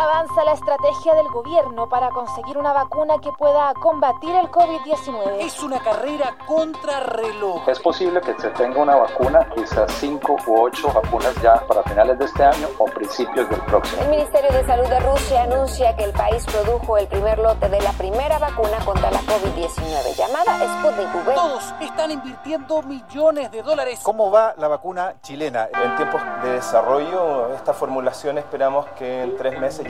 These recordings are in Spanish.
Avanza la estrategia del gobierno para conseguir una vacuna que pueda combatir el COVID-19. Es una carrera contra reloj. Es posible que se tenga una vacuna, quizás cinco u ocho vacunas ya para finales de este año o principios del próximo. El Ministerio de Salud de Rusia anuncia que el país produjo el primer lote de la primera vacuna contra la COVID-19, llamada Sputnik V. Todos están invirtiendo millones de dólares. ¿Cómo va la vacuna chilena? En tiempos de desarrollo, esta formulación esperamos que en tres meses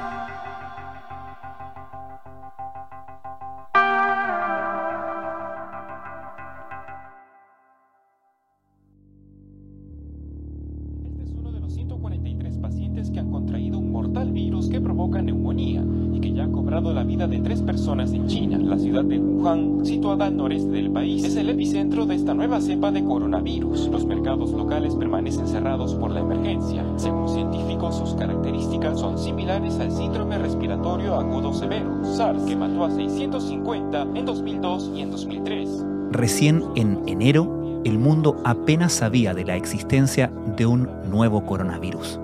Según científicos, sus características son similares al síndrome respiratorio agudo severo, SARS, que mató a 650 en 2002 y en 2003. Recién en enero, el mundo apenas sabía de la existencia de un nuevo coronavirus.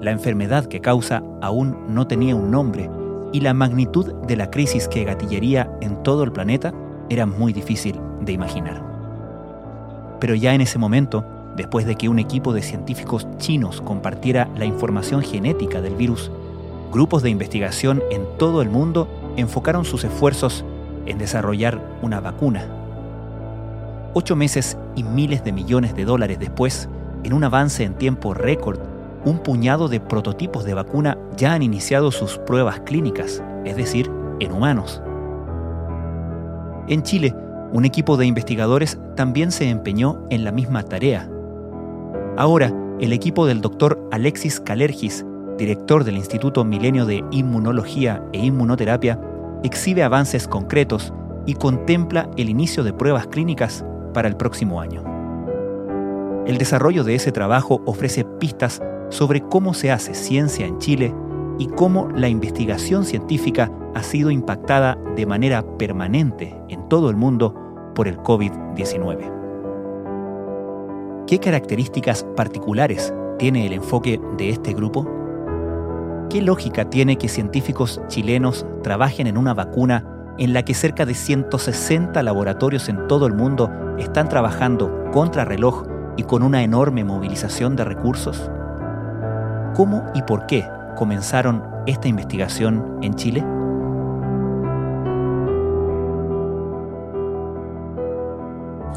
La enfermedad que causa aún no tenía un nombre y la magnitud de la crisis que gatillaría en todo el planeta era muy difícil de imaginar. Pero ya en ese momento, después de que un equipo de científicos chinos compartiera la información genética del virus, grupos de investigación en todo el mundo enfocaron sus esfuerzos en desarrollar una vacuna. Ocho meses y miles de millones de dólares después, en un avance en tiempo récord, un puñado de prototipos de vacuna ya han iniciado sus pruebas clínicas, es decir, en humanos. En Chile, un equipo de investigadores también se empeñó en la misma tarea. Ahora, el equipo del doctor Alexis Calergis, director del Instituto Milenio de Inmunología e Inmunoterapia, exhibe avances concretos y contempla el inicio de pruebas clínicas para el próximo año. El desarrollo de ese trabajo ofrece pistas sobre cómo se hace ciencia en Chile y cómo la investigación científica ha sido impactada de manera permanente en todo el mundo por el COVID-19. ¿Qué características particulares tiene el enfoque de este grupo? ¿Qué lógica tiene que científicos chilenos trabajen en una vacuna en la que cerca de 160 laboratorios en todo el mundo están trabajando contra reloj y con una enorme movilización de recursos? ¿Cómo y por qué comenzaron esta investigación en Chile?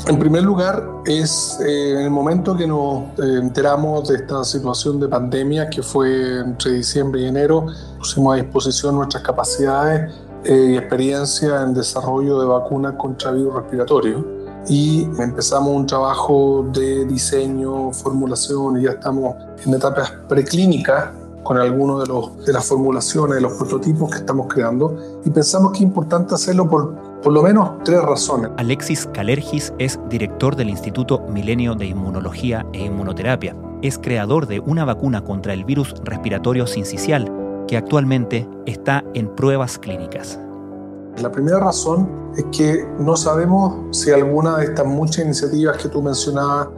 En primer lugar, es eh, en el momento que nos eh, enteramos de esta situación de pandemia, que fue entre diciembre y enero, pusimos a disposición nuestras capacidades eh, y experiencia en desarrollo de vacunas contra virus respiratorio. Y empezamos un trabajo de diseño, formulación y ya estamos en etapas preclínicas con algunos de, los, de las formulaciones, de los prototipos que estamos creando. Y pensamos que es importante hacerlo por por lo menos tres razones. Alexis Calergis es director del Instituto Milenio de Inmunología e Inmunoterapia. Es creador de una vacuna contra el virus respiratorio sincicial que actualmente está en pruebas clínicas. La primera razón es que no sabemos si alguna de estas muchas iniciativas que tú mencionabas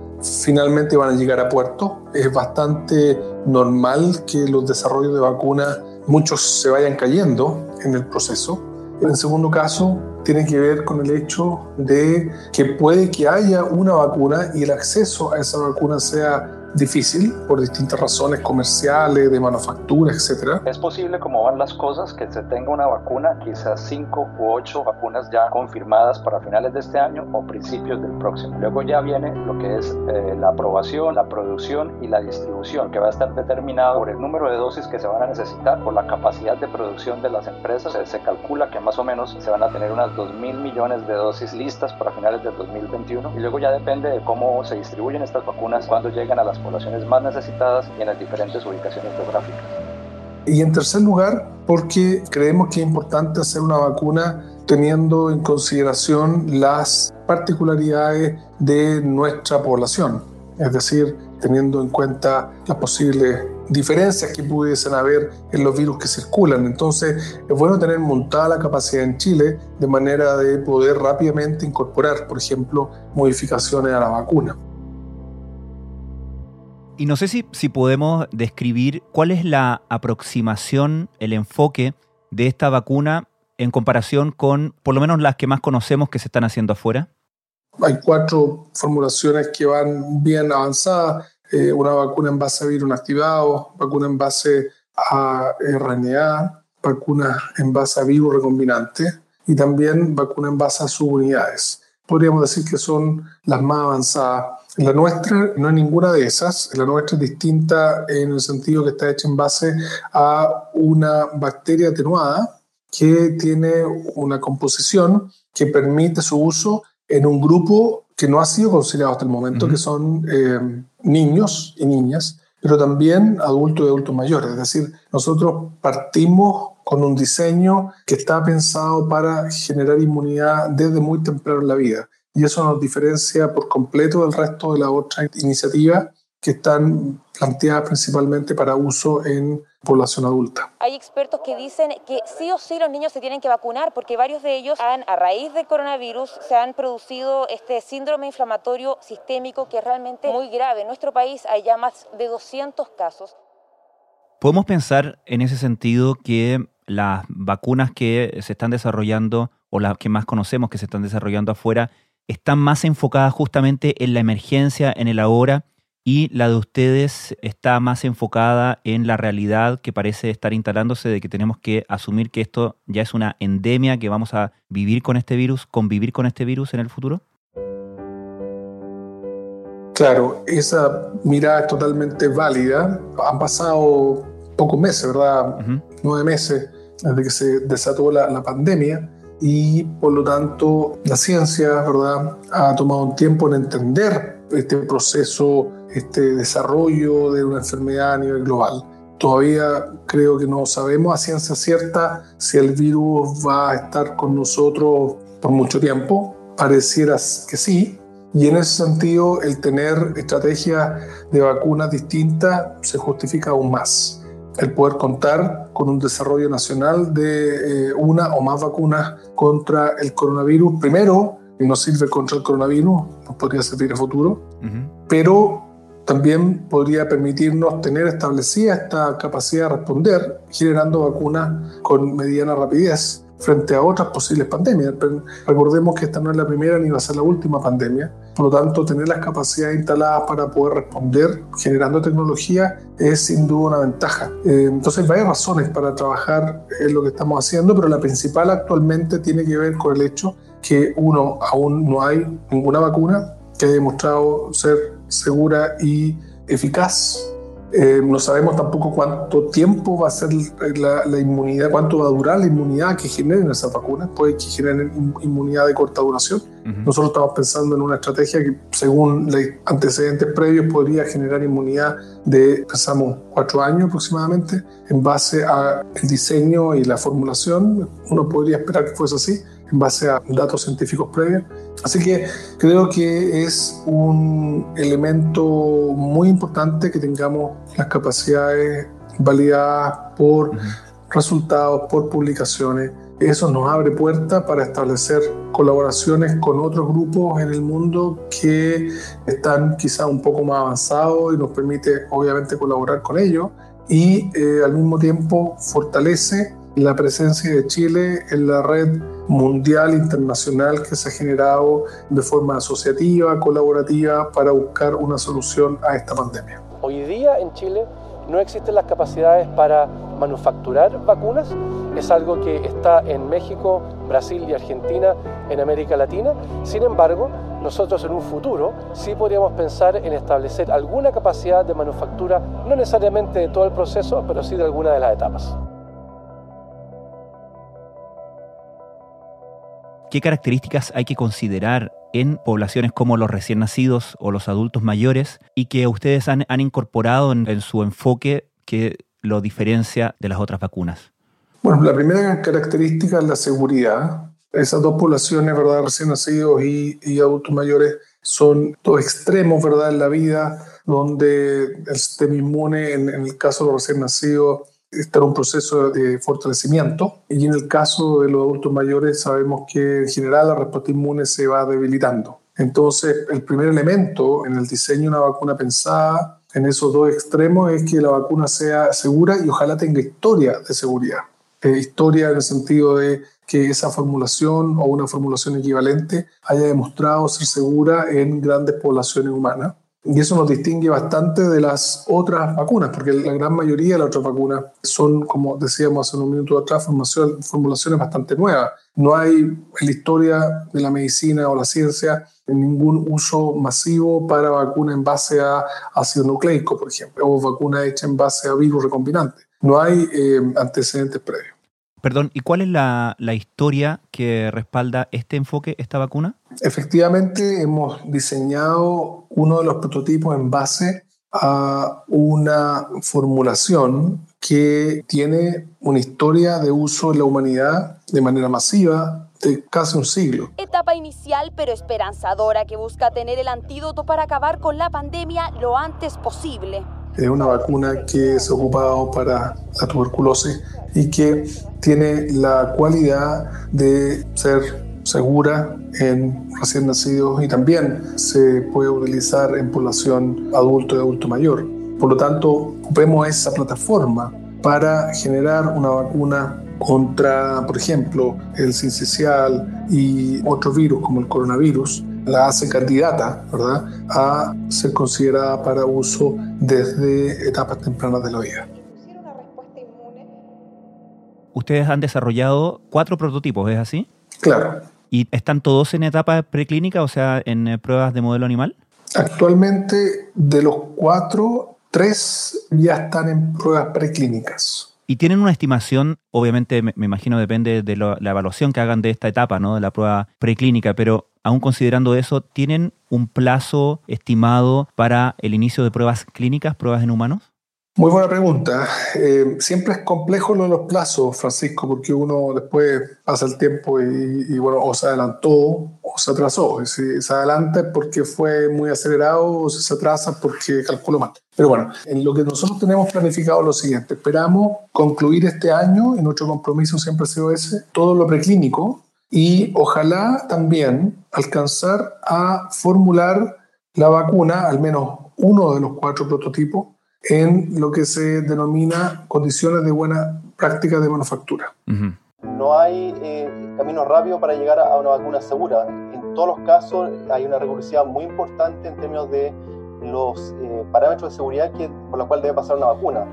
finalmente van a llegar a puerto. Es bastante normal que los desarrollos de vacunas, muchos se vayan cayendo en el proceso. En el segundo caso, tiene que ver con el hecho de que puede que haya una vacuna y el acceso a esa vacuna sea difícil por distintas razones comerciales, de manufactura, etcétera. Es posible, como van las cosas, que se tenga una vacuna, quizás cinco u ocho vacunas ya confirmadas para finales de este año o principios del próximo. Luego ya viene lo que es eh, la aprobación, la producción y la distribución, que va a estar determinado por el número de dosis que se van a necesitar, por la capacidad de producción de las empresas. Se, se calcula que más o menos se van a tener unas 2 mil millones de dosis listas para finales del 2021 y luego ya depende de cómo se distribuyen estas vacunas cuando llegan a las poblaciones más necesitadas y en las diferentes ubicaciones geográficas. Y en tercer lugar, porque creemos que es importante hacer una vacuna teniendo en consideración las particularidades de nuestra población, es decir, teniendo en cuenta las posibles diferencias que pudiesen haber en los virus que circulan. Entonces, es bueno tener montada la capacidad en Chile de manera de poder rápidamente incorporar, por ejemplo, modificaciones a la vacuna. Y no sé si, si podemos describir cuál es la aproximación, el enfoque de esta vacuna en comparación con por lo menos las que más conocemos que se están haciendo afuera. Hay cuatro formulaciones que van bien avanzadas. Eh, una vacuna en base a virus inactivado, vacuna en base a RNA, vacuna en base a virus recombinante y también vacuna en base a subunidades. Podríamos decir que son las más avanzadas. La nuestra no es ninguna de esas. La nuestra es distinta en el sentido que está hecha en base a una bacteria atenuada que tiene una composición que permite su uso en un grupo que no ha sido considerado hasta el momento, que son eh, niños y niñas, pero también adultos y adultos mayores. Es decir, nosotros partimos con un diseño que está pensado para generar inmunidad desde muy temprano en la vida. Y eso nos diferencia por completo del resto de las otras iniciativas que están planteadas principalmente para uso en población adulta. Hay expertos que dicen que sí o sí los niños se tienen que vacunar porque varios de ellos han, a raíz del coronavirus se han producido este síndrome inflamatorio sistémico que es realmente muy grave. En nuestro país hay ya más de 200 casos. ¿Podemos pensar en ese sentido que las vacunas que se están desarrollando o las que más conocemos que se están desarrollando afuera están más enfocadas justamente en la emergencia, en el ahora, y la de ustedes está más enfocada en la realidad que parece estar instalándose de que tenemos que asumir que esto ya es una endemia, que vamos a vivir con este virus, convivir con este virus en el futuro? Claro, esa mirada es totalmente válida. Han pasado pocos meses, ¿verdad? Nueve meses desde que se desató la, la pandemia y por lo tanto la ciencia, ¿verdad? Ha tomado un tiempo en entender este proceso este desarrollo de una enfermedad a nivel global. Todavía creo que no sabemos a ciencia cierta si el virus va a estar con nosotros por mucho tiempo. Pareciera que sí. Y en ese sentido, el tener estrategias de vacunas distintas se justifica aún más. El poder contar con un desarrollo nacional de eh, una o más vacunas contra el coronavirus, primero, nos sirve contra el coronavirus, nos podría servir a futuro, pero también podría permitirnos tener establecida esta capacidad de responder generando vacunas con mediana rapidez frente a otras posibles pandemias. recordemos que esta no es la primera ni va a ser la última pandemia. Por lo tanto, tener las capacidades instaladas para poder responder generando tecnología es sin duda una ventaja. Eh, entonces, hay varias razones para trabajar en lo que estamos haciendo, pero la principal actualmente tiene que ver con el hecho que, uno, aún no hay ninguna vacuna que haya demostrado ser segura y eficaz. Eh, no sabemos tampoco cuánto tiempo va a ser la, inmunidad, cuánto va a durar la inmunidad que generen esas vacunas. Puede que generen inmunidad de corta duración. Nosotros estamos pensando en una estrategia que, según los antecedentes previos, podría generar inmunidad de, pensamos, cuatro años aproximadamente, en base al diseño y la formulación. Uno podría esperar que fuese así en base a datos científicos previos. Así que creo que es un elemento muy importante que tengamos las capacidades validadas por resultados, por publicaciones. Eso nos abre puertas para establecer colaboraciones con otros grupos en el mundo que están quizá un poco más avanzados y nos permite obviamente colaborar con ellos y eh, al mismo tiempo fortalece la presencia de Chile en la red mundial internacional que se ha generado de forma asociativa, colaborativa, para buscar una solución a esta pandemia. Hoy día en Chile no existen las capacidades para manufacturar vacunas. Es algo que está en México, Brasil y Argentina, en América Latina. Sin embargo, nosotros en un futuro sí podríamos pensar en establecer alguna capacidad de manufactura, no necesariamente de todo el proceso, pero sí de alguna de las etapas. ¿Qué características hay que considerar en poblaciones como los recién nacidos o los adultos mayores y que ustedes han, incorporado en, su enfoque que lo diferencia de las otras vacunas? Bueno, la primera característica es la seguridad. Esas dos poblaciones, ¿verdad? Recién nacidos y, adultos mayores son dos extremos, ¿verdad? En la vida, donde el sistema inmune, en, en el caso de los recién nacidos, está en un proceso de fortalecimiento y en el caso de los adultos mayores sabemos que en general la respuesta inmune se va debilitando. Entonces, el primer elemento en el diseño de una vacuna pensada en esos dos extremos es que la vacuna sea segura y ojalá tenga historia de seguridad. Eh, historia en el sentido de que esa formulación o una formulación equivalente haya demostrado ser segura en grandes poblaciones humanas. Y eso nos distingue bastante de las otras vacunas, porque la gran mayoría de las otras vacunas son, como decíamos hace un minuto atrás, formulaciones bastante nuevas. No hay en la historia de la medicina o la ciencia ningún uso masivo para vacuna en base a ácido nucleico, por ejemplo, o vacuna hecha en base a virus recombinante. No hay eh, antecedentes previos. Perdón, ¿y cuál es la, historia que respalda este enfoque, esta vacuna? Efectivamente, hemos diseñado uno de los prototipos en base a una formulación que tiene una historia de uso en la humanidad de manera masiva de casi un siglo. Etapa inicial pero esperanzadora que busca tener el antídoto para acabar con la pandemia lo antes posible. Es una vacuna que se ha ocupado para la tuberculosis y que tiene la cualidad de ser segura en recién nacidos y también se puede utilizar en población adulto y adulto mayor. Por lo tanto, ocupemos esa plataforma para generar una vacuna contra, por ejemplo, el sincicial y otros virus como el coronavirus, la hace candidata ¿verdad? a ser considerada para uso desde etapas tempranas de la vida. Ustedes han desarrollado cuatro prototipos, ¿es así? Claro. ¿Y están todos en etapa preclínica, o sea, en eh, pruebas de modelo animal? Actualmente, de los cuatro, tres ya están en pruebas preclínicas. Y tienen una estimación, obviamente me, imagino depende de la evaluación que hagan de esta etapa, ¿no? De la prueba preclínica, pero aún considerando eso, ¿tienen un plazo estimado para el inicio de pruebas clínicas, pruebas en humanos? Muy buena pregunta. Eh, siempre es complejo lo de los plazos, Francisco, porque uno después pasa el tiempo y, bueno, o se adelantó o se atrasó. Y si se adelanta es porque fue muy acelerado o si se atrasa porque calculó mal. Pero bueno, en lo que nosotros tenemos planificado lo siguiente. Esperamos concluir este año, y nuestro compromiso siempre ha sido ese, todo lo preclínico y ojalá también alcanzar a formular la vacuna, al menos uno de los cuatro prototipos, en lo que se denomina condiciones de buena práctica de manufactura. No hay eh, camino rápido para llegar a una vacuna segura. En todos los casos hay una recursividad muy importante en términos de los eh, parámetros de seguridad que, por los cuales debe pasar una vacuna.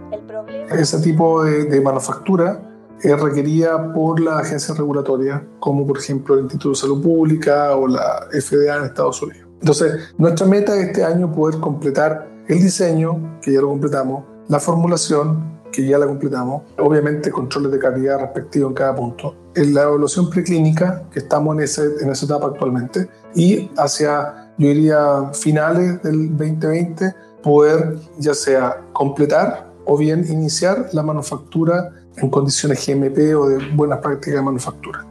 Ese tipo de, de manufactura es requerida por la agencia regulatoria, como por ejemplo el Instituto de Salud Pública o la FDA en Estados Unidos. Entonces, nuestra meta de este año es poder completar el diseño, que ya lo completamos, la formulación, que ya la completamos, obviamente controles de calidad respectivos en cada punto, en la evaluación preclínica, que estamos en, ese, en esa etapa actualmente, y hacia, yo diría, finales del 2020, poder ya sea completar o bien iniciar la manufactura en condiciones GMP o de buenas prácticas de manufactura,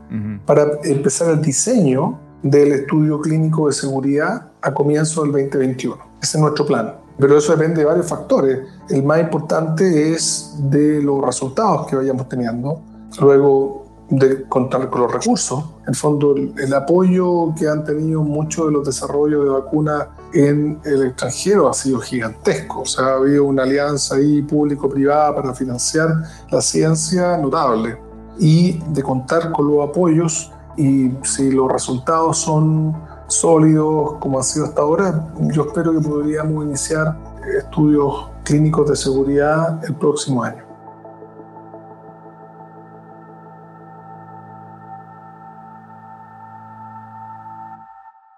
para empezar el diseño del estudio clínico de seguridad a comienzo del 2021. Ese es nuestro plan. Pero eso depende de varios factores. El más importante es de los resultados que vayamos teniendo, luego de contar con los recursos. En el fondo, el, apoyo que han tenido muchos de los desarrollos de vacunas en el extranjero ha sido gigantesco. O sea, ha habido una alianza ahí público-privada para financiar la ciencia notable. y de contar con los apoyos y si los resultados son sólidos como han sido hasta ahora, yo espero que podríamos iniciar estudios clínicos de seguridad el próximo año.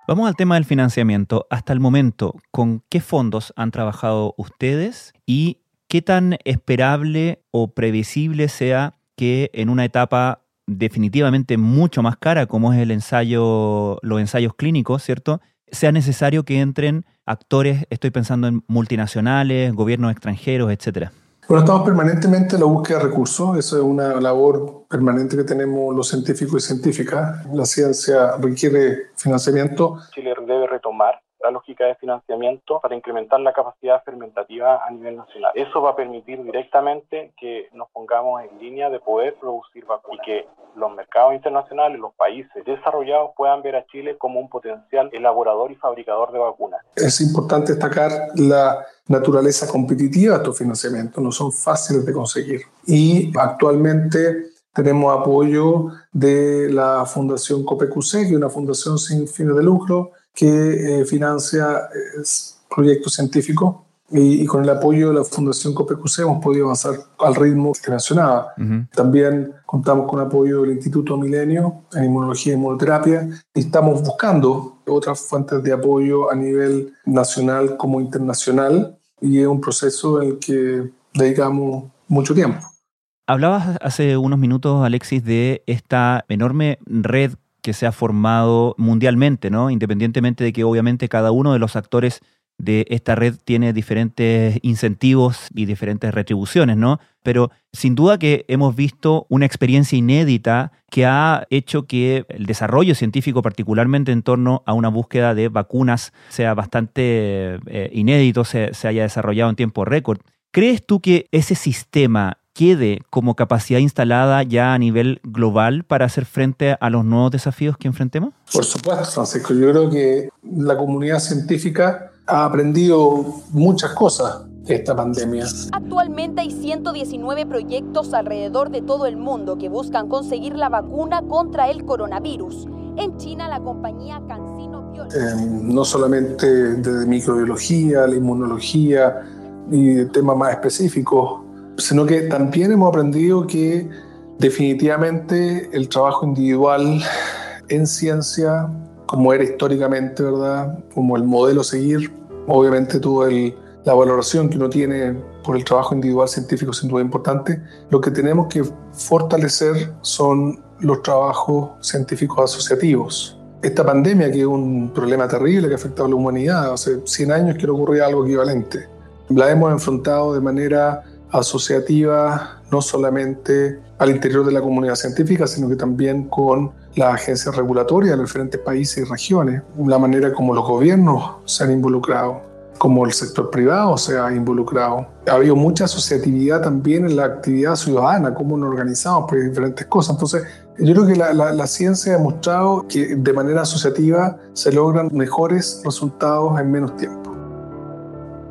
Vamos al tema del financiamiento. Hasta el momento, ¿con qué fondos han trabajado ustedes y qué tan esperable o previsible sea que en una etapa definitivamente mucho más cara como es el ensayo, los ensayos clínicos, ¿cierto? Sea necesario que entren actores, estoy pensando en multinacionales, gobiernos extranjeros, etcétera. Bueno, estamos permanentemente en la búsqueda de recursos. Eso es una labor permanente que tenemos los científicos y científicas. La ciencia requiere financiamiento. Chile debe retomar la lógica de financiamiento para incrementar la capacidad fermentativa a nivel nacional. Eso va a permitir directamente que nos pongamos en línea de poder producir vacunas y que los mercados internacionales, los países desarrollados puedan ver a Chile como un potencial elaborador y fabricador de vacunas. Es importante destacar la naturaleza competitiva de estos financiamientos, no son fáciles de conseguir. Y actualmente tenemos apoyo de la Fundación COPEQC, que es una fundación sin fines de lucro, que eh, financia eh, proyectos científicos y, con el apoyo de la Fundación COPECUC hemos podido avanzar al ritmo que mencionaba. También contamos con apoyo del Instituto Milenio en Inmunología y Inmunoterapia y estamos buscando otras fuentes de apoyo a nivel nacional como internacional y es un proceso en el que dedicamos mucho tiempo. Hablabas hace unos minutos, Alexis, de esta enorme red que se ha formado mundialmente, ¿no? Independientemente de que obviamente cada uno de los actores de esta red tiene diferentes incentivos y diferentes retribuciones, ¿no? Pero sin duda que hemos visto una experiencia inédita que ha hecho que el desarrollo científico, particularmente en torno a una búsqueda de vacunas, sea bastante eh, inédito, se, se haya desarrollado en tiempo récord. ¿Crees tú que ese sistema quede como capacidad instalada ya a nivel global para hacer frente a los nuevos desafíos que enfrentemos? Por supuesto, Francisco. Yo creo que la comunidad científica ha aprendido muchas cosas de esta pandemia. Actualmente hay 119 proyectos alrededor de todo el mundo que buscan conseguir la vacuna contra el coronavirus. En China, la compañía CanSino Biology. Eh, no solamente de microbiología, la inmunología y temas más específicos sino que también hemos aprendido que definitivamente el trabajo individual en ciencia, como era históricamente, ¿verdad? Como el modelo a seguir, obviamente tuvo la valoración que uno tiene por el trabajo individual científico sin duda importante. Lo que tenemos que fortalecer son los trabajos científicos asociativos. Esta pandemia, que es un problema terrible que ha afectado a la humanidad, hace 100 años que no ocurría algo equivalente, la hemos enfrentado de manera asociativa no solamente al interior de la comunidad científica, sino que también con las agencias regulatorias de diferentes países y regiones, la manera como los gobiernos se han involucrado, como el sector privado se ha involucrado. Ha habido mucha asociatividad también en la actividad ciudadana, cómo nos organizamos por diferentes cosas. Entonces, yo creo que la, la ciencia ha demostrado que de manera asociativa se logran mejores resultados en menos tiempo.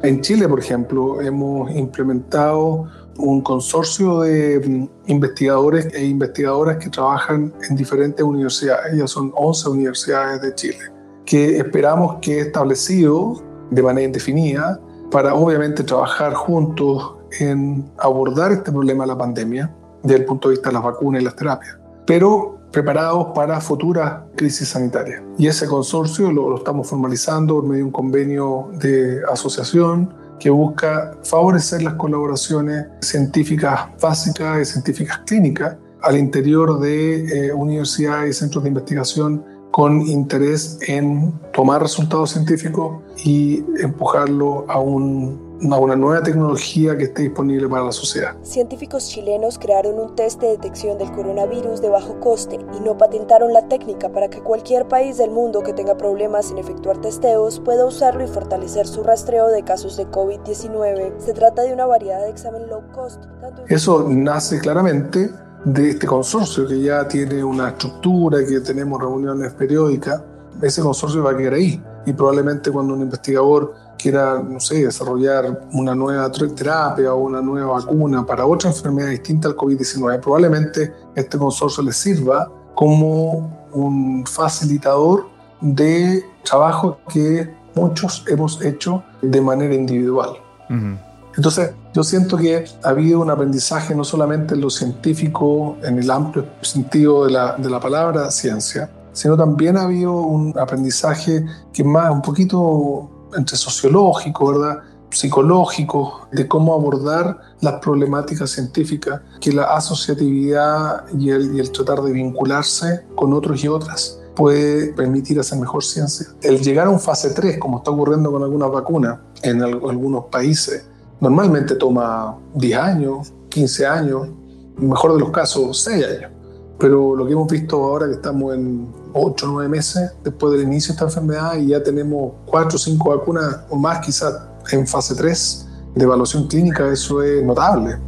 En Chile, por ejemplo, hemos implementado un consorcio de mm, investigadores e investigadoras que trabajan en diferentes universidades, ya son 11 universidades de Chile, que esperamos que establecido de manera indefinida para obviamente trabajar juntos en abordar este problema de la pandemia desde el punto de vista de las vacunas y las terapias. Pero preparados para futuras crisis sanitarias. Y ese consorcio lo, estamos formalizando por medio de un convenio de asociación que busca favorecer las colaboraciones científicas básicas y científicas clínicas al interior de eh, universidades y centros de investigación con interés en tomar resultados científicos y empujarlo a un una nueva tecnología que esté disponible para la sociedad. Científicos chilenos crearon un test de detección del coronavirus de bajo coste y no patentaron la técnica para que cualquier país del mundo que tenga problemas en efectuar testeos pueda usarlo y fortalecer su rastreo de casos de COVID-19. Se trata de una variedad de examen low cost. Eso nace claramente de este consorcio que ya tiene una estructura, que tenemos reuniones periódicas. Ese consorcio va a quedar ahí y probablemente cuando un investigador quiera, no sé, desarrollar una nueva terapia o una nueva vacuna para otra enfermedad distinta al COVID-19, probablemente este consorcio les sirva como un facilitador de trabajo que muchos hemos hecho de manera individual. Entonces, yo siento que ha habido un aprendizaje no solamente en lo científico, en el amplio sentido de la, de la palabra ciencia, sino también ha habido un aprendizaje que es más un poquito entre sociológico, ¿verdad? psicológico, de cómo abordar las problemáticas científicas, que la asociatividad y el, y el tratar de vincularse con otros y otras puede permitir hacer mejor ciencia. El llegar a un fase 3, como está ocurriendo con algunas vacunas en algunos países, normalmente toma 10 años, 15 años, mejor de los casos 6 años. Pero lo que hemos visto ahora que estamos en 8 o 9 meses después del inicio de esta enfermedad y ya tenemos 4 o 5 vacunas o más quizás en fase 3 de evaluación clínica, eso es notable.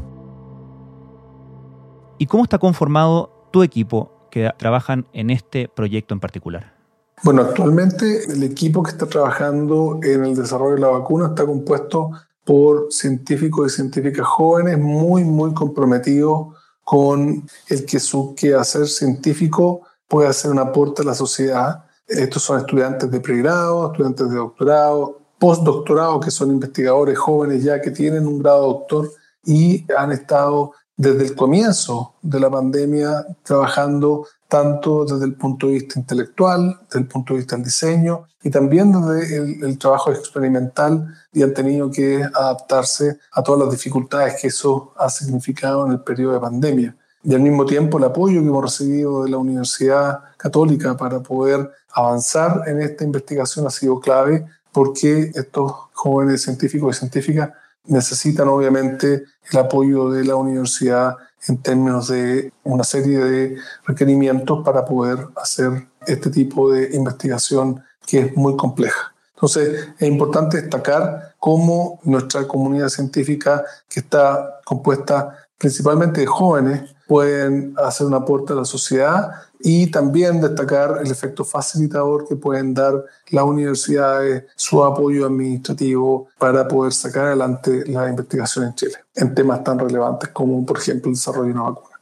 ¿Y cómo está conformado tu equipo que trabajan en este proyecto en particular? Bueno, actualmente el equipo que está trabajando en el desarrollo de la vacuna está compuesto por científicos y científicas jóvenes muy, muy comprometidos con el que su quehacer científico puede hacer un aporte a la sociedad. Estos son estudiantes de pregrado, estudiantes de doctorado, postdoctorado, que son investigadores jóvenes ya que tienen un grado doctor y han estado desde el comienzo de la pandemia trabajando tanto desde el punto de vista intelectual, desde el punto de vista del diseño y también desde el, trabajo experimental y han tenido que adaptarse a todas las dificultades que eso ha significado en el periodo de pandemia. Y al mismo tiempo el apoyo que hemos recibido de la Universidad Católica para poder avanzar en esta investigación ha sido clave porque estos jóvenes científicos y científicas necesitan obviamente el apoyo de la universidad en términos de una serie de requerimientos para poder hacer este tipo de investigación que es muy compleja. Entonces, es importante destacar cómo nuestra comunidad científica, que está compuesta principalmente de jóvenes, pueden hacer un aporte a la sociedad y también destacar el efecto facilitador que pueden dar las universidades, su apoyo administrativo para poder sacar adelante la investigación en Chile en temas tan relevantes como, por ejemplo, el desarrollo de una vacuna.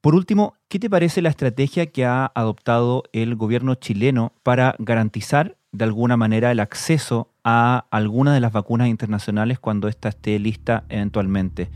Por último, ¿qué te parece la estrategia que ha adoptado el gobierno chileno para garantizar de alguna manera el acceso a alguna de las vacunas internacionales cuando ésta esté lista eventualmente?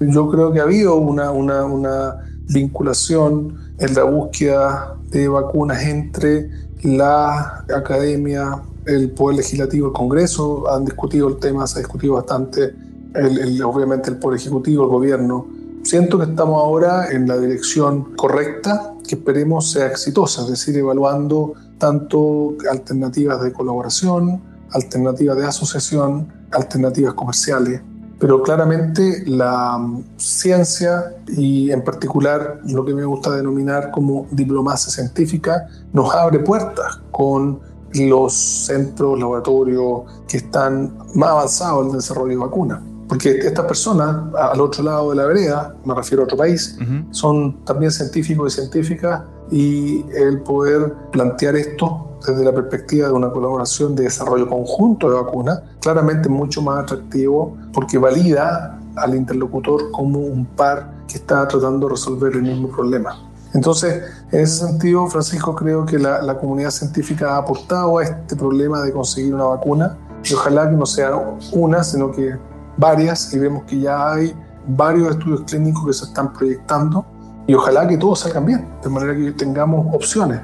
Yo creo que ha habido una, una, una vinculación en la búsqueda de vacunas entre la academia, el Poder Legislativo, el Congreso, han discutido el tema, se ha discutido bastante, el, obviamente el Poder Ejecutivo, el Gobierno. Siento que estamos ahora en la dirección correcta, que esperemos sea exitosa, es decir, evaluando tanto alternativas de colaboración, alternativas de asociación, alternativas comerciales pero claramente la ciencia y en particular lo que me gusta denominar como diplomacia científica nos abre puertas con los centros, laboratorios que están más avanzados en el desarrollo de vacunas. Porque estas personas, al otro lado de la vereda, me refiero a otro país, son también científicos y científicas y el poder plantear esto desde la perspectiva de una colaboración de desarrollo conjunto de vacunas, claramente mucho más atractivo porque valida al interlocutor como un par que está tratando de resolver el mismo problema. Entonces, en ese sentido, Francisco, creo que la, la comunidad científica ha aportado a este problema de conseguir una vacuna y ojalá que no sea una, sino que varias, y vemos que ya hay varios estudios clínicos que se están proyectando y ojalá que todos salgan bien, de manera que tengamos opciones.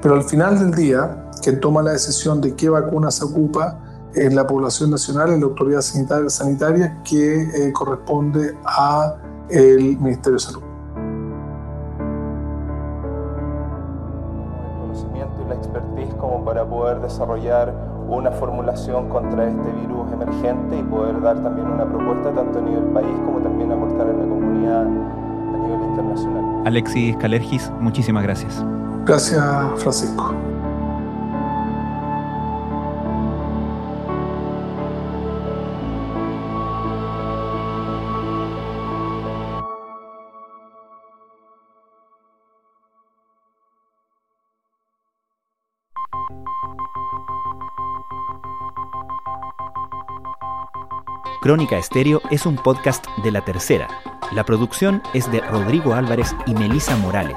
Pero al final del día, quien toma la decisión de qué vacuna se ocupa es la población nacional, es la autoridad sanitaria, sanitaria que eh, corresponde a el Ministerio de Salud. El conocimiento y la expertise como para poder desarrollar una formulación contra este virus emergente y poder dar también una propuesta tanto a nivel país como también aportar a la comunidad a nivel internacional. Alexis Calergis, muchísimas gracias. Gracias, Francisco. Crónica Estéreo es un podcast de la tercera. La producción es de Rodrigo Álvarez y Melisa Morales.